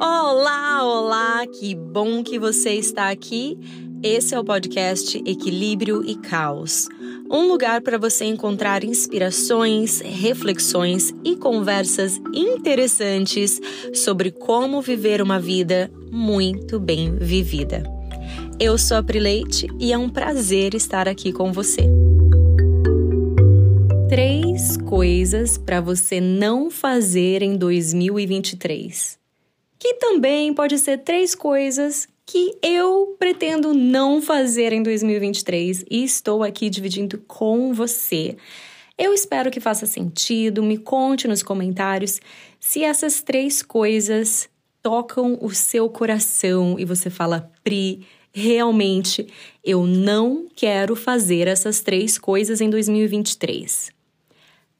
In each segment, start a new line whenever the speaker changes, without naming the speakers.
Olá, olá, que bom que você está aqui. Esse é o podcast Equilíbrio e Caos um lugar para você encontrar inspirações, reflexões e conversas interessantes sobre como viver uma vida muito bem vivida. Eu sou a Prileite e é um prazer estar aqui com você. Três coisas para você não fazer em 2023. Que também pode ser três coisas que eu pretendo não fazer em 2023 e estou aqui dividindo com você. Eu espero que faça sentido, me conte nos comentários se essas três coisas tocam o seu coração e você fala, Pri, realmente eu não quero fazer essas três coisas em 2023.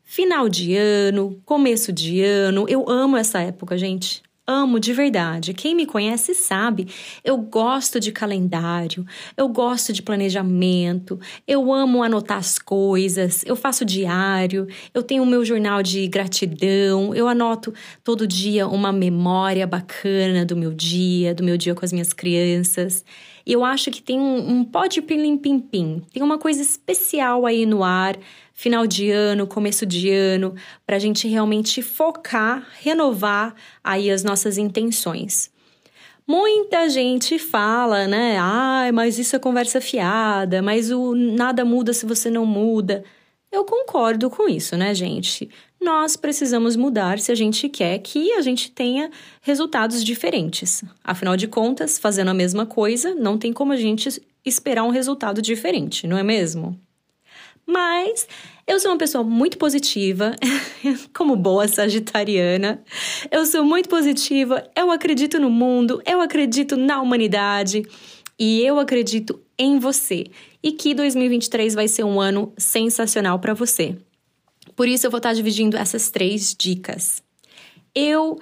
Final de ano, começo de ano, eu amo essa época, gente amo de verdade. Quem me conhece sabe, eu gosto de calendário, eu gosto de planejamento, eu amo anotar as coisas, eu faço diário, eu tenho o meu jornal de gratidão, eu anoto todo dia uma memória bacana do meu dia, do meu dia com as minhas crianças. E eu acho que tem um, um pó de pilim-pim-pim, tem uma coisa especial aí no ar final de ano, começo de ano, para a gente realmente focar, renovar aí as nossas intenções. Muita gente fala, né? Ah, mas isso é conversa fiada, mas o nada muda se você não muda. Eu concordo com isso, né, gente? Nós precisamos mudar se a gente quer que a gente tenha resultados diferentes. Afinal de contas, fazendo a mesma coisa, não tem como a gente esperar um resultado diferente, não é mesmo? Mas eu sou uma pessoa muito positiva, como boa sagitariana. Eu sou muito positiva, eu acredito no mundo, eu acredito na humanidade e eu acredito em você. E que 2023 vai ser um ano sensacional para você. Por isso eu vou estar dividindo essas três dicas. Eu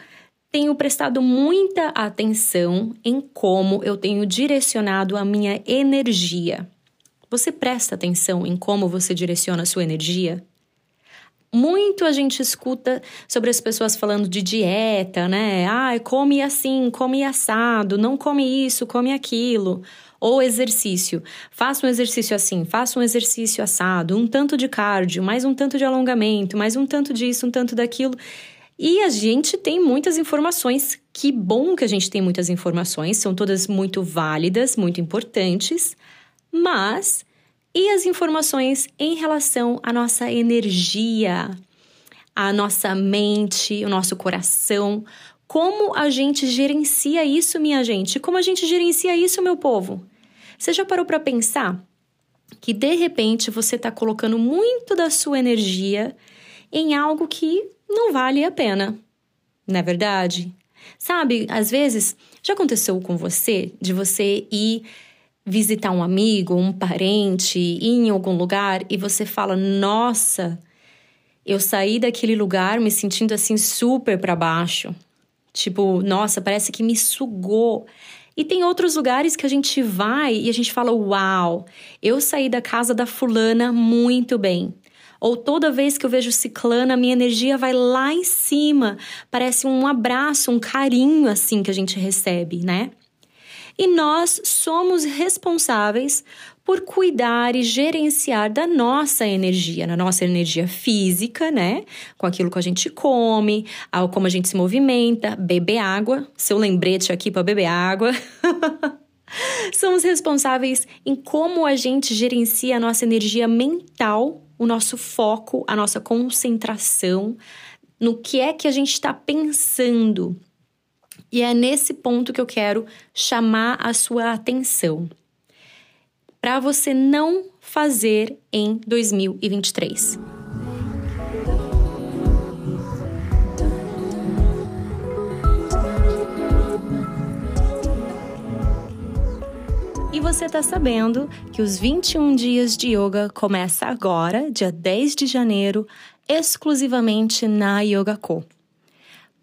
tenho prestado muita atenção em como eu tenho direcionado a minha energia. Você presta atenção em como você direciona a sua energia? Muito a gente escuta sobre as pessoas falando de dieta, né? Ah, come assim, come assado, não come isso, come aquilo. Ou exercício. Faça um exercício assim, faça um exercício assado, um tanto de cardio, mais um tanto de alongamento, mais um tanto disso, um tanto daquilo. E a gente tem muitas informações. Que bom que a gente tem muitas informações, são todas muito válidas, muito importantes. Mas e as informações em relação à nossa energia, à nossa mente, o nosso coração? Como a gente gerencia isso, minha gente? Como a gente gerencia isso, meu povo? Você já parou para pensar que de repente você está colocando muito da sua energia em algo que não vale a pena? Não é verdade? Sabe, às vezes já aconteceu com você de você ir visitar um amigo, um parente, ir em algum lugar e você fala: "Nossa, eu saí daquele lugar me sentindo assim super para baixo". Tipo, nossa, parece que me sugou. E tem outros lugares que a gente vai e a gente fala: "Uau, eu saí da casa da fulana muito bem". Ou toda vez que eu vejo ciclana, minha energia vai lá em cima. Parece um abraço, um carinho assim que a gente recebe, né? E nós somos responsáveis por cuidar e gerenciar da nossa energia, na nossa energia física, né? Com aquilo que a gente come, ao como a gente se movimenta, beber água, seu lembrete aqui para beber água. Somos responsáveis em como a gente gerencia a nossa energia mental, o nosso foco, a nossa concentração, no que é que a gente está pensando, e é nesse ponto que eu quero chamar a sua atenção. Para você não fazer em 2023. E você está sabendo que os 21 dias de yoga começa agora, dia 10 de janeiro, exclusivamente na Yoga Co.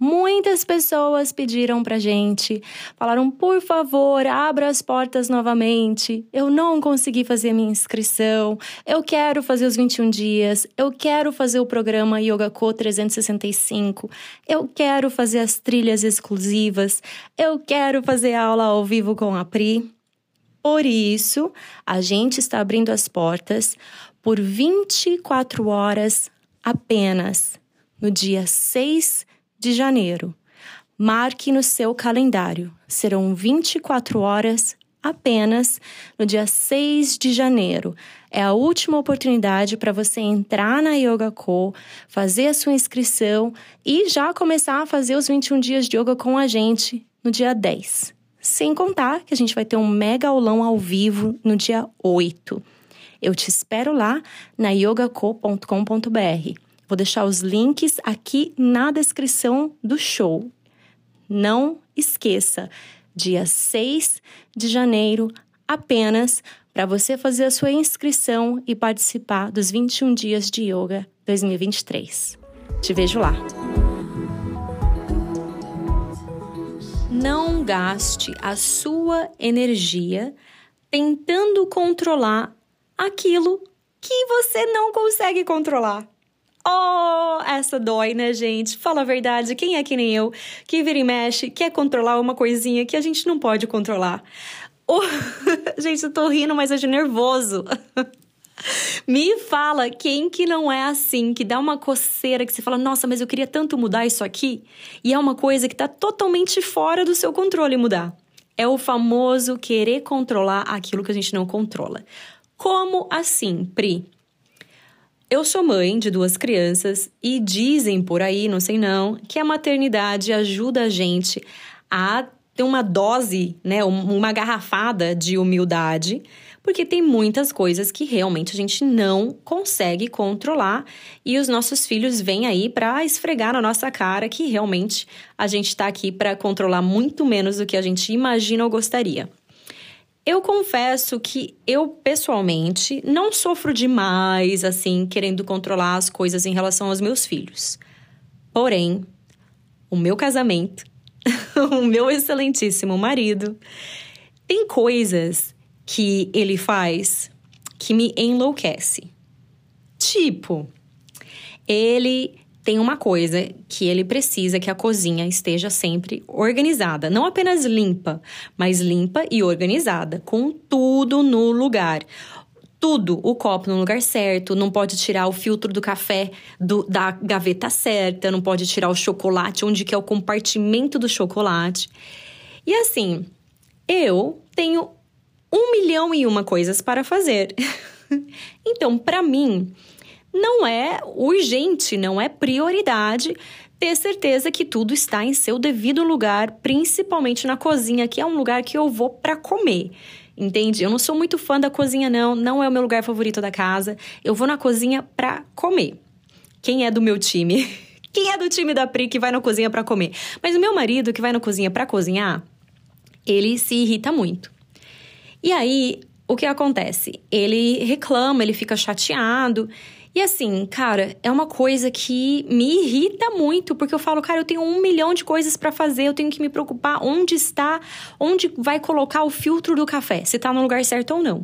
Muitas pessoas pediram pra gente, falaram: por favor, abra as portas novamente. Eu não consegui fazer a minha inscrição. Eu quero fazer os 21 dias. Eu quero fazer o programa Yoga Co 365. Eu quero fazer as trilhas exclusivas. Eu quero fazer aula ao vivo com a Pri. Por isso, a gente está abrindo as portas por 24 horas apenas no dia 6 de janeiro. Marque no seu calendário. Serão 24 horas apenas no dia 6 de janeiro. É a última oportunidade para você entrar na Yoga Co, fazer a sua inscrição e já começar a fazer os 21 dias de yoga com a gente no dia 10. Sem contar que a gente vai ter um mega aulão ao vivo no dia 8. Eu te espero lá na yogaco.com.br. Vou deixar os links aqui na descrição do show. Não esqueça, dia 6 de janeiro, apenas para você fazer a sua inscrição e participar dos 21 dias de yoga 2023. Te vejo lá. Não gaste a sua energia tentando controlar aquilo que você não consegue controlar. Oh, essa dói, né, gente? Fala a verdade, quem é que nem eu, que vira e mexe, quer controlar uma coisinha que a gente não pode controlar? Oh, gente, eu tô rindo, mas é de nervoso. Me fala quem que não é assim, que dá uma coceira, que você fala, nossa, mas eu queria tanto mudar isso aqui, e é uma coisa que tá totalmente fora do seu controle mudar. É o famoso querer controlar aquilo que a gente não controla. Como assim, Pri? Eu sou mãe de duas crianças e dizem por aí, não sei não, que a maternidade ajuda a gente a ter uma dose, né, uma garrafada de humildade, porque tem muitas coisas que realmente a gente não consegue controlar e os nossos filhos vêm aí para esfregar na nossa cara que realmente a gente está aqui para controlar muito menos do que a gente imagina ou gostaria. Eu confesso que eu, pessoalmente, não sofro demais, assim, querendo controlar as coisas em relação aos meus filhos. Porém, o meu casamento, o meu excelentíssimo marido, tem coisas que ele faz que me enlouquece. Tipo, ele tem uma coisa que ele precisa que a cozinha esteja sempre organizada, não apenas limpa, mas limpa e organizada, com tudo no lugar. Tudo, o copo no lugar certo, não pode tirar o filtro do café do, da gaveta certa, não pode tirar o chocolate onde que é o compartimento do chocolate. E assim, eu tenho um milhão e uma coisas para fazer. então, para mim, não é urgente, não é prioridade ter certeza que tudo está em seu devido lugar, principalmente na cozinha, que é um lugar que eu vou para comer. Entende? Eu não sou muito fã da cozinha não, não é o meu lugar favorito da casa. Eu vou na cozinha para comer. Quem é do meu time? Quem é do time da Pri que vai na cozinha para comer? Mas o meu marido que vai na cozinha para cozinhar, ele se irrita muito. E aí, o que acontece? Ele reclama, ele fica chateado. E assim, cara, é uma coisa que me irrita muito, porque eu falo, cara, eu tenho um milhão de coisas para fazer, eu tenho que me preocupar onde está, onde vai colocar o filtro do café, se tá no lugar certo ou não.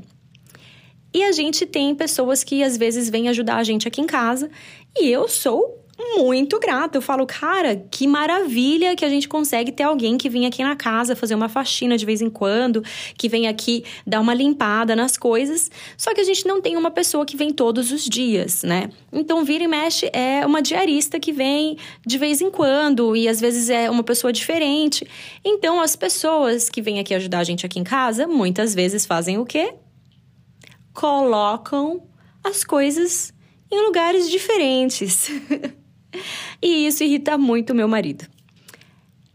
E a gente tem pessoas que às vezes vêm ajudar a gente aqui em casa, e eu sou muito grata. Eu falo, cara, que maravilha que a gente consegue ter alguém que vem aqui na casa fazer uma faxina de vez em quando, que vem aqui dar uma limpada nas coisas. Só que a gente não tem uma pessoa que vem todos os dias, né? Então, vira e mexe é uma diarista que vem de vez em quando e às vezes é uma pessoa diferente. Então, as pessoas que vêm aqui ajudar a gente aqui em casa, muitas vezes fazem o quê? Colocam as coisas em lugares diferentes. E isso irrita muito meu marido.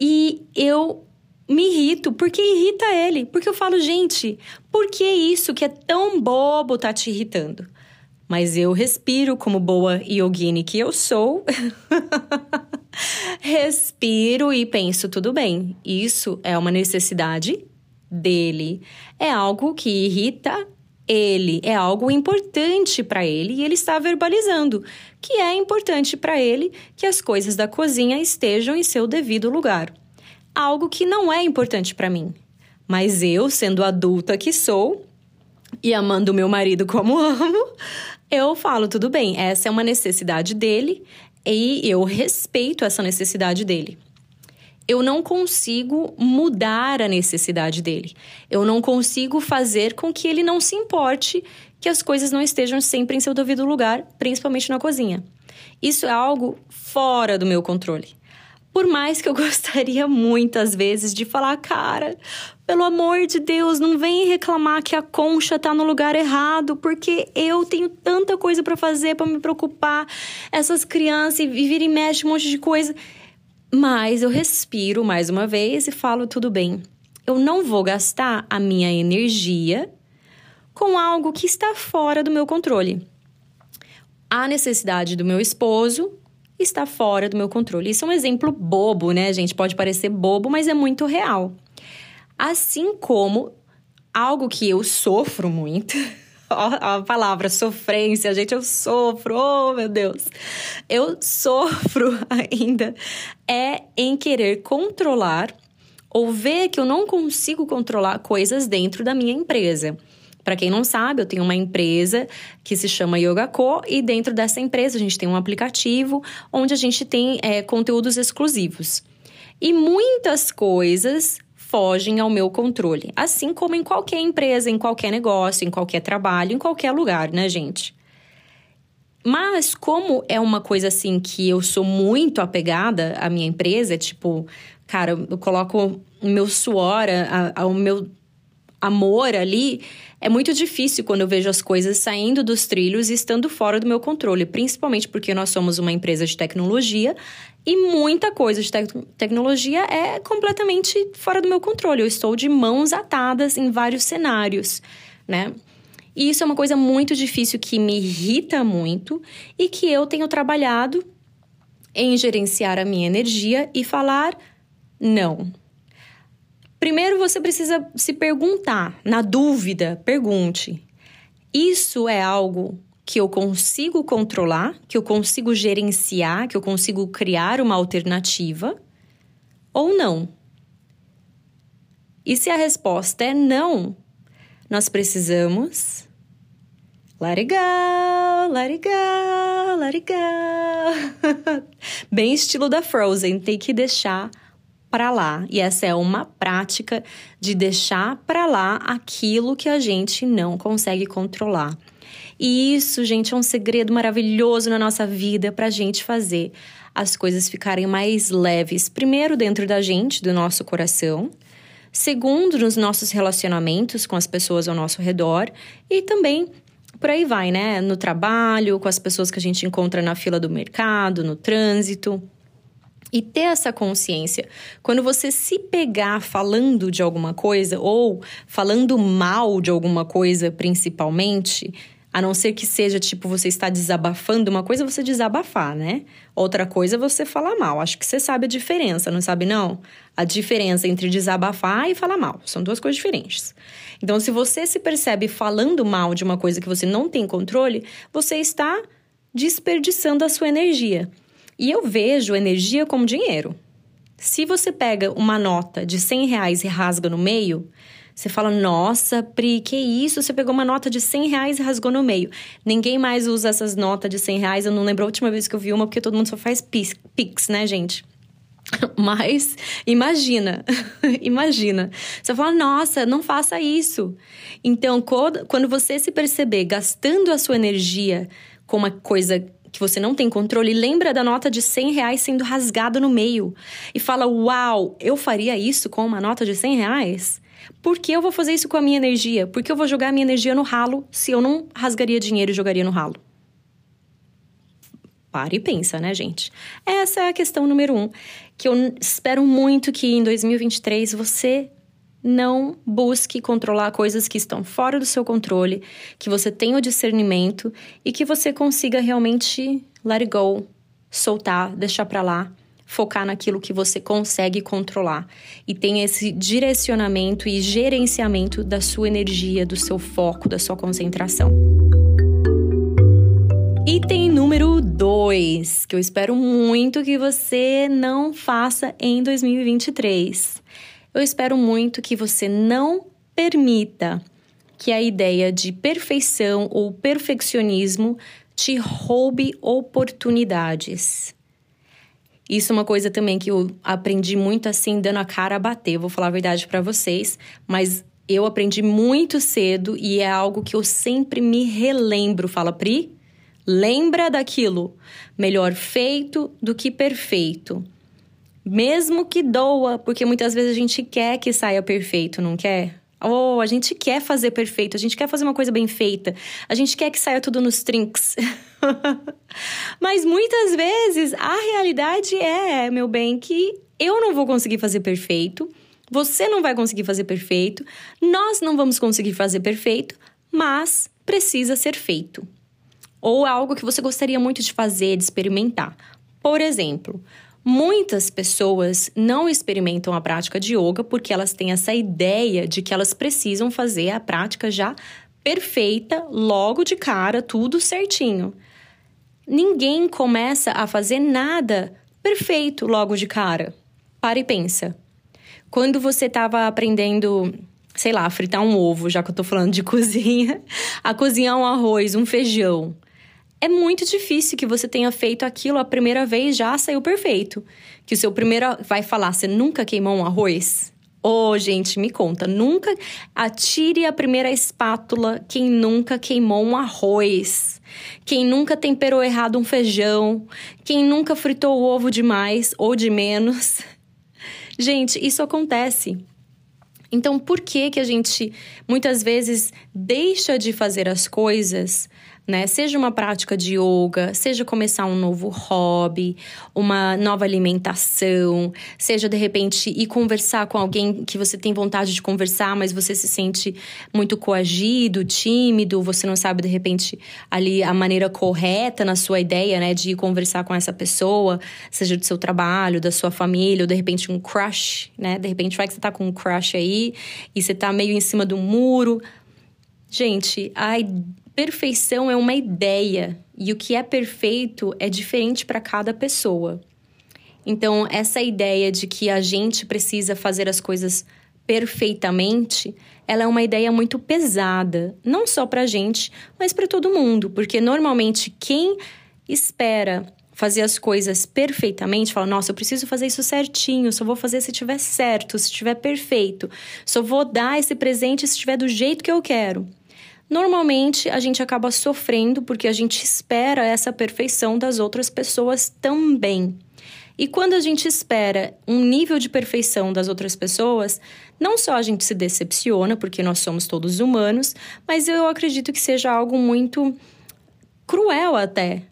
E eu me irrito porque irrita ele. Porque eu falo, gente, por que isso que é tão bobo tá te irritando? Mas eu respiro como boa yogini que eu sou. respiro e penso, tudo bem, isso é uma necessidade dele. É algo que irrita ele, é algo importante para ele e ele está verbalizando que é importante para ele que as coisas da cozinha estejam em seu devido lugar. Algo que não é importante para mim. Mas eu, sendo adulta que sou e amando meu marido como amo, eu falo tudo bem, essa é uma necessidade dele e eu respeito essa necessidade dele eu não consigo mudar a necessidade dele. Eu não consigo fazer com que ele não se importe que as coisas não estejam sempre em seu devido lugar, principalmente na cozinha. Isso é algo fora do meu controle. Por mais que eu gostaria muitas vezes de falar, cara, pelo amor de Deus, não vem reclamar que a concha tá no lugar errado, porque eu tenho tanta coisa para fazer, para me preocupar, essas crianças e vira e mexe um monte de coisa. Mas eu respiro mais uma vez e falo: tudo bem, eu não vou gastar a minha energia com algo que está fora do meu controle. A necessidade do meu esposo está fora do meu controle. Isso é um exemplo bobo, né, gente? Pode parecer bobo, mas é muito real. Assim como algo que eu sofro muito. a palavra sofrência, gente, eu sofro, oh meu Deus. Eu sofro ainda é em querer controlar ou ver que eu não consigo controlar coisas dentro da minha empresa. Para quem não sabe, eu tenho uma empresa que se chama Yoga Co e dentro dessa empresa a gente tem um aplicativo onde a gente tem é, conteúdos exclusivos. E muitas coisas fogem ao meu controle. Assim como em qualquer empresa, em qualquer negócio, em qualquer trabalho, em qualquer lugar, né, gente? Mas como é uma coisa assim que eu sou muito apegada à minha empresa, tipo, cara, eu coloco o meu suor, o meu amor ali, é muito difícil quando eu vejo as coisas saindo dos trilhos e estando fora do meu controle, principalmente porque nós somos uma empresa de tecnologia e muita coisa de te tecnologia é completamente fora do meu controle. Eu estou de mãos atadas em vários cenários, né? E isso é uma coisa muito difícil que me irrita muito e que eu tenho trabalhado em gerenciar a minha energia e falar não. Primeiro você precisa se perguntar, na dúvida, pergunte: isso é algo que eu consigo controlar, que eu consigo gerenciar, que eu consigo criar uma alternativa ou não? E se a resposta é não, nós precisamos let it go, let it go, let it go. Bem estilo da Frozen, tem que deixar para lá. E essa é uma prática de deixar para lá aquilo que a gente não consegue controlar. E isso, gente, é um segredo maravilhoso na nossa vida para a gente fazer as coisas ficarem mais leves. Primeiro, dentro da gente, do nosso coração. Segundo, nos nossos relacionamentos com as pessoas ao nosso redor. E também por aí vai, né? No trabalho, com as pessoas que a gente encontra na fila do mercado, no trânsito. E ter essa consciência. Quando você se pegar falando de alguma coisa ou falando mal de alguma coisa, principalmente, a não ser que seja tipo você está desabafando, uma coisa é você desabafar, né? Outra coisa é você falar mal. Acho que você sabe a diferença, não sabe não? A diferença entre desabafar e falar mal. São duas coisas diferentes. Então, se você se percebe falando mal de uma coisa que você não tem controle, você está desperdiçando a sua energia. E eu vejo energia como dinheiro. Se você pega uma nota de 100 reais e rasga no meio, você fala, nossa, Pri, que isso? Você pegou uma nota de 100 reais e rasgou no meio. Ninguém mais usa essas notas de 100 reais. Eu não lembro a última vez que eu vi uma, porque todo mundo só faz pix, né, gente? Mas imagina, imagina. Você fala, nossa, não faça isso. Então, quando você se perceber gastando a sua energia com uma coisa que você não tem controle, lembra da nota de 100 reais sendo rasgada no meio e fala: Uau, eu faria isso com uma nota de 100 reais? Por que eu vou fazer isso com a minha energia? Por que eu vou jogar a minha energia no ralo se eu não rasgaria dinheiro e jogaria no ralo? Para e pensa, né, gente? Essa é a questão número um, que eu espero muito que em 2023 você não busque controlar coisas que estão fora do seu controle, que você tenha o discernimento e que você consiga realmente let it go, soltar, deixar para lá focar naquilo que você consegue controlar e tem esse direcionamento e gerenciamento da sua energia, do seu foco, da sua concentração. Item número 2, que eu espero muito que você não faça em 2023. Eu espero muito que você não permita que a ideia de perfeição ou perfeccionismo te roube oportunidades. Isso é uma coisa também que eu aprendi muito assim, dando a cara a bater. vou falar a verdade para vocês, mas eu aprendi muito cedo e é algo que eu sempre me relembro. Fala, Pri, lembra daquilo. Melhor feito do que perfeito. Mesmo que doa, porque muitas vezes a gente quer que saia perfeito, não quer? Oh, a gente quer fazer perfeito, a gente quer fazer uma coisa bem feita, a gente quer que saia tudo nos trinks. Mas muitas vezes a realidade é, meu bem, que eu não vou conseguir fazer perfeito, você não vai conseguir fazer perfeito, nós não vamos conseguir fazer perfeito, mas precisa ser feito. Ou algo que você gostaria muito de fazer, de experimentar. Por exemplo, Muitas pessoas não experimentam a prática de yoga porque elas têm essa ideia de que elas precisam fazer a prática já perfeita, logo de cara, tudo certinho. Ninguém começa a fazer nada perfeito logo de cara. Para e pensa. Quando você estava aprendendo, sei lá, fritar um ovo, já que eu tô falando de cozinha, a cozinhar um arroz, um feijão é muito difícil que você tenha feito aquilo a primeira vez já saiu perfeito. Que o seu primeiro vai falar, você nunca queimou um arroz? Ô, oh, gente, me conta, nunca atire a primeira espátula quem nunca queimou um arroz, quem nunca temperou errado um feijão, quem nunca fritou o ovo demais ou de menos. Gente, isso acontece. Então, por que que a gente muitas vezes deixa de fazer as coisas né? Seja uma prática de yoga, seja começar um novo hobby, uma nova alimentação, seja de repente ir conversar com alguém que você tem vontade de conversar, mas você se sente muito coagido, tímido, você não sabe de repente ali a maneira correta na sua ideia, né, de ir conversar com essa pessoa, seja do seu trabalho, da sua família, ou de repente um crush, né? De repente vai que você tá com um crush aí e você tá meio em cima do muro. Gente, a perfeição é uma ideia e o que é perfeito é diferente para cada pessoa. Então, essa ideia de que a gente precisa fazer as coisas perfeitamente, ela é uma ideia muito pesada, não só para a gente, mas para todo mundo, porque normalmente quem espera fazer as coisas perfeitamente, fala: "Nossa, eu preciso fazer isso certinho, só vou fazer se estiver certo, se estiver perfeito. Só vou dar esse presente se estiver do jeito que eu quero". Normalmente a gente acaba sofrendo porque a gente espera essa perfeição das outras pessoas também. E quando a gente espera um nível de perfeição das outras pessoas, não só a gente se decepciona, porque nós somos todos humanos, mas eu acredito que seja algo muito cruel até,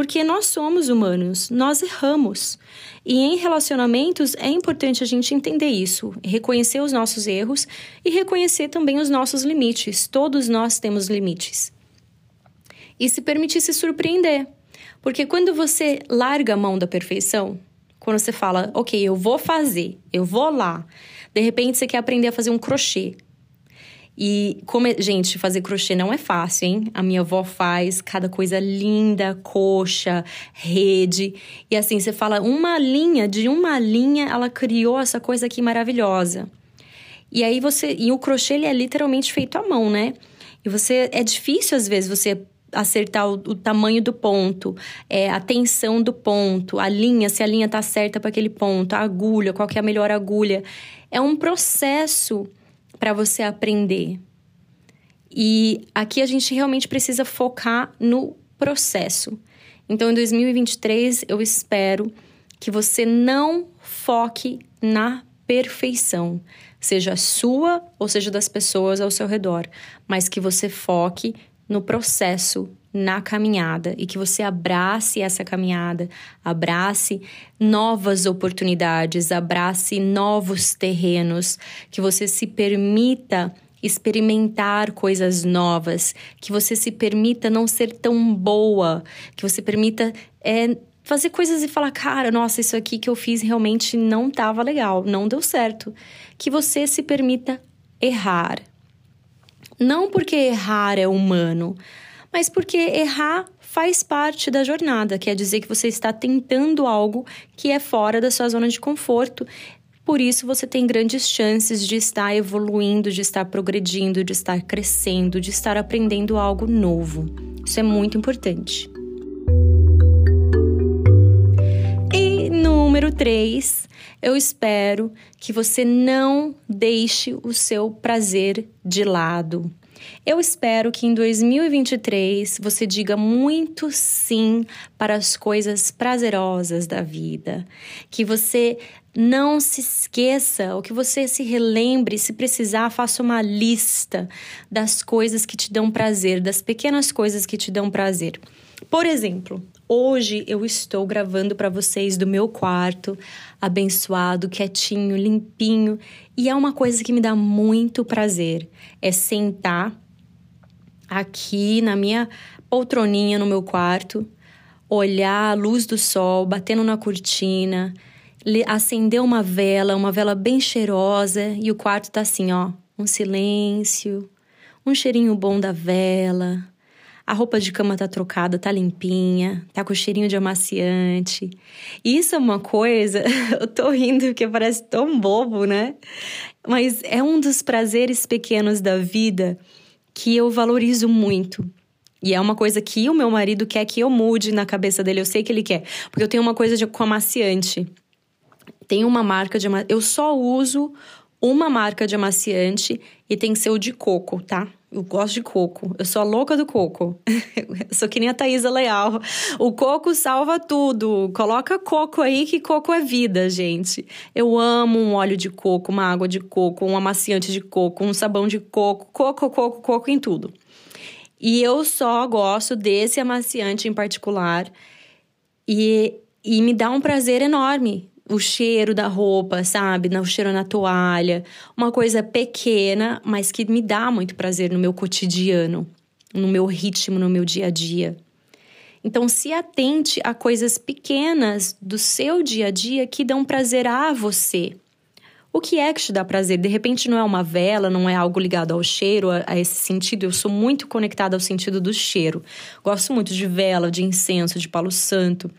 porque nós somos humanos, nós erramos. E em relacionamentos é importante a gente entender isso, reconhecer os nossos erros e reconhecer também os nossos limites. Todos nós temos limites. E se permitir se surpreender. Porque quando você larga a mão da perfeição, quando você fala, ok, eu vou fazer, eu vou lá, de repente você quer aprender a fazer um crochê. E, como, gente, fazer crochê não é fácil, hein? A minha avó faz cada coisa linda, coxa, rede. E assim, você fala uma linha, de uma linha, ela criou essa coisa aqui maravilhosa. E aí você. E o crochê, ele é literalmente feito à mão, né? E você. É difícil, às vezes, você acertar o, o, tamanho do ponto, é, a tensão do ponto, a linha, se a linha tá certa para aquele ponto, a agulha, qual que é a melhor agulha. É um processo para você aprender. E aqui a gente realmente precisa focar no processo. Então, em 2023, eu espero que você não foque na perfeição, seja sua ou seja das pessoas ao seu redor, mas que você foque no processo, na caminhada e que você abrace essa caminhada, abrace novas oportunidades, abrace novos terrenos, que você se permita experimentar coisas novas, que você se permita não ser tão boa, que você permita é, fazer coisas e falar, cara, nossa, isso aqui que eu fiz realmente não estava legal, não deu certo. Que você se permita errar. Não porque errar é humano, mas porque errar faz parte da jornada, quer dizer que você está tentando algo que é fora da sua zona de conforto. Por isso, você tem grandes chances de estar evoluindo, de estar progredindo, de estar crescendo, de estar aprendendo algo novo. Isso é muito importante. E número 3, eu espero que você não deixe o seu prazer de lado. Eu espero que em 2023 você diga muito sim para as coisas prazerosas da vida, que você não se esqueça, ou que você se relembre, se precisar, faça uma lista das coisas que te dão prazer, das pequenas coisas que te dão prazer. Por exemplo, hoje eu estou gravando para vocês do meu quarto, abençoado, quietinho, limpinho, e é uma coisa que me dá muito prazer, é sentar aqui na minha poltroninha no meu quarto, olhar a luz do sol batendo na cortina, acender uma vela, uma vela bem cheirosa, e o quarto tá assim, ó, um silêncio, um cheirinho bom da vela. A roupa de cama tá trocada, tá limpinha, tá com cheirinho de amaciante. Isso é uma coisa, eu tô rindo porque parece tão bobo, né? Mas é um dos prazeres pequenos da vida que eu valorizo muito. E é uma coisa que o meu marido quer que eu mude na cabeça dele. Eu sei que ele quer. Porque eu tenho uma coisa de, com amaciante. Tem uma marca de amaciante. Eu só uso uma marca de amaciante e tem que ser o de coco, tá? Eu gosto de coco. Eu sou a louca do coco. eu sou que nem a Thaisa Leal. O coco salva tudo. Coloca coco aí que coco é vida, gente. Eu amo um óleo de coco, uma água de coco, um amaciante de coco, um sabão de coco. Coco, coco, coco em tudo. E eu só gosto desse amaciante em particular. E, e me dá um prazer enorme o cheiro da roupa, sabe? O cheiro na toalha. Uma coisa pequena, mas que me dá muito prazer no meu cotidiano, no meu ritmo, no meu dia a dia. Então, se atente a coisas pequenas do seu dia a dia que dão prazer a você. O que é que te dá prazer? De repente não é uma vela, não é algo ligado ao cheiro, a, a esse sentido. Eu sou muito conectada ao sentido do cheiro. Gosto muito de vela, de incenso, de palo santo.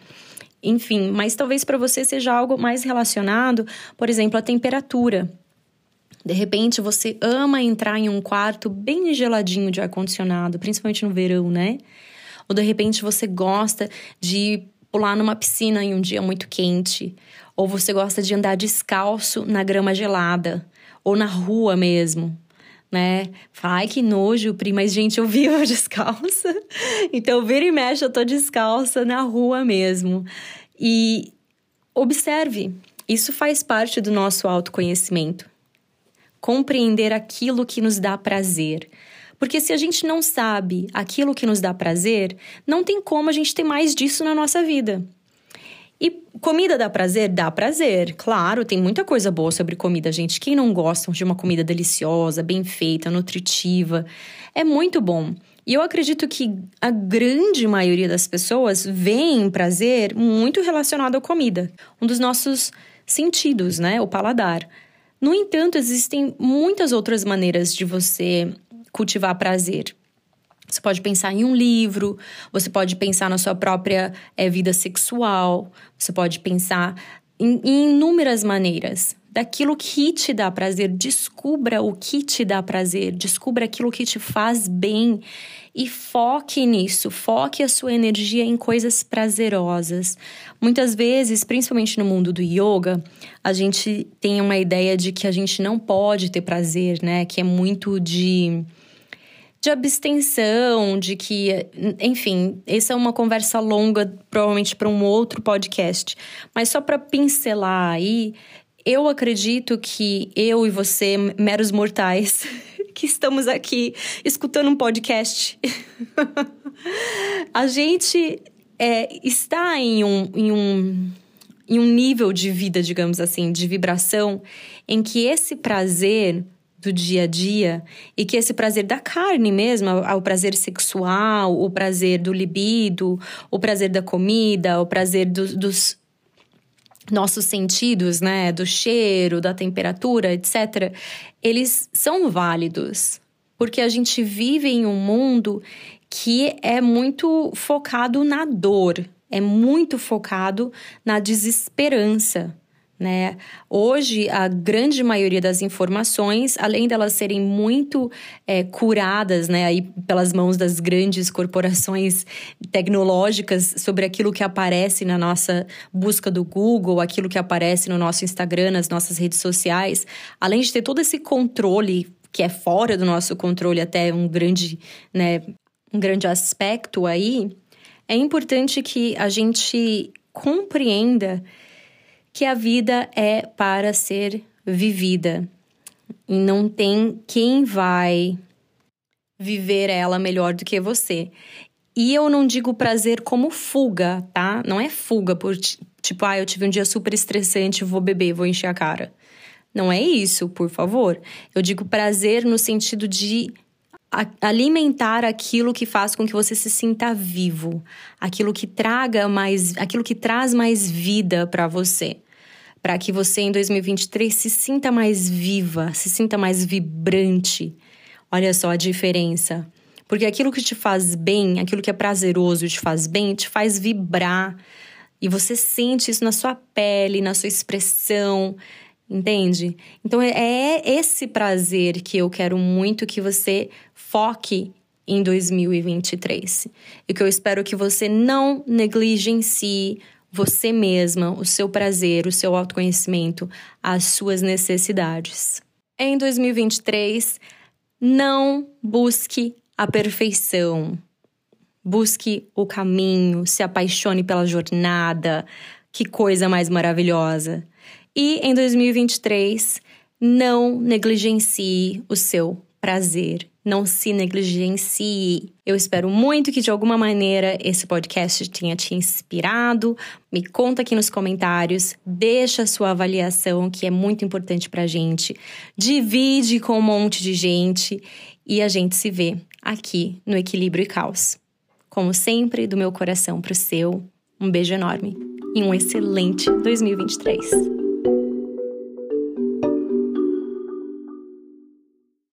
Enfim, mas talvez para você seja algo mais relacionado, por exemplo, à temperatura. De repente você ama entrar em um quarto bem geladinho de ar-condicionado, principalmente no verão, né? Ou de repente você gosta de pular numa piscina em um dia muito quente. Ou você gosta de andar descalço na grama gelada. Ou na rua mesmo né? Ai, que nojo, Pri, mas gente, eu vivo descalça. Então, vira e mexe, eu tô descalça na rua mesmo. E observe, isso faz parte do nosso autoconhecimento. Compreender aquilo que nos dá prazer. Porque se a gente não sabe aquilo que nos dá prazer, não tem como a gente ter mais disso na nossa vida. E comida dá prazer? Dá prazer. Claro, tem muita coisa boa sobre comida, gente. Quem não gosta de uma comida deliciosa, bem feita, nutritiva? É muito bom. E eu acredito que a grande maioria das pessoas vê prazer muito relacionado à comida, um dos nossos sentidos, né? O paladar. No entanto, existem muitas outras maneiras de você cultivar prazer. Você pode pensar em um livro, você pode pensar na sua própria é, vida sexual, você pode pensar em, em inúmeras maneiras. Daquilo que te dá prazer, descubra o que te dá prazer, descubra aquilo que te faz bem e foque nisso, foque a sua energia em coisas prazerosas. Muitas vezes, principalmente no mundo do yoga, a gente tem uma ideia de que a gente não pode ter prazer, né? Que é muito de de abstenção, de que, enfim, essa é uma conversa longa, provavelmente para um outro podcast. Mas só para pincelar aí, eu acredito que eu e você, meros mortais, que estamos aqui escutando um podcast, a gente é, está em um, em um em um nível de vida, digamos assim, de vibração, em que esse prazer do dia a dia e que esse prazer da carne mesmo, o prazer sexual, o prazer do libido, o prazer da comida, o prazer do, dos nossos sentidos, né, do cheiro, da temperatura, etc., eles são válidos, porque a gente vive em um mundo que é muito focado na dor, é muito focado na desesperança né? Hoje, a grande maioria das informações, além delas serem muito é, curadas né, aí pelas mãos das grandes corporações tecnológicas sobre aquilo que aparece na nossa busca do Google, aquilo que aparece no nosso Instagram, nas nossas redes sociais, além de ter todo esse controle que é fora do nosso controle até um grande, né, um grande aspecto aí, é importante que a gente compreenda que a vida é para ser vivida e não tem quem vai viver ela melhor do que você. E eu não digo prazer como fuga, tá? Não é fuga por tipo, ah, eu tive um dia super estressante, vou beber, vou encher a cara. Não é isso, por favor. Eu digo prazer no sentido de alimentar aquilo que faz com que você se sinta vivo, aquilo que traga mais, aquilo que traz mais vida para você, para que você em 2023 se sinta mais viva, se sinta mais vibrante. Olha só a diferença. Porque aquilo que te faz bem, aquilo que é prazeroso te faz bem, te faz vibrar. E você sente isso na sua pele, na sua expressão, entende? Então é, é esse prazer que eu quero muito que você foque em 2023. E que eu espero que você não negligencie você mesma, o seu prazer, o seu autoconhecimento, as suas necessidades. Em 2023, não busque a perfeição. Busque o caminho, se apaixone pela jornada. Que coisa mais maravilhosa! E em 2023, não negligencie o seu prazer. Não se negligencie. Eu espero muito que de alguma maneira esse podcast tenha te inspirado. Me conta aqui nos comentários, deixa a sua avaliação, que é muito importante pra gente. Divide com um monte de gente e a gente se vê aqui no Equilíbrio e Caos. Como sempre, do meu coração pro seu, um beijo enorme e um excelente 2023.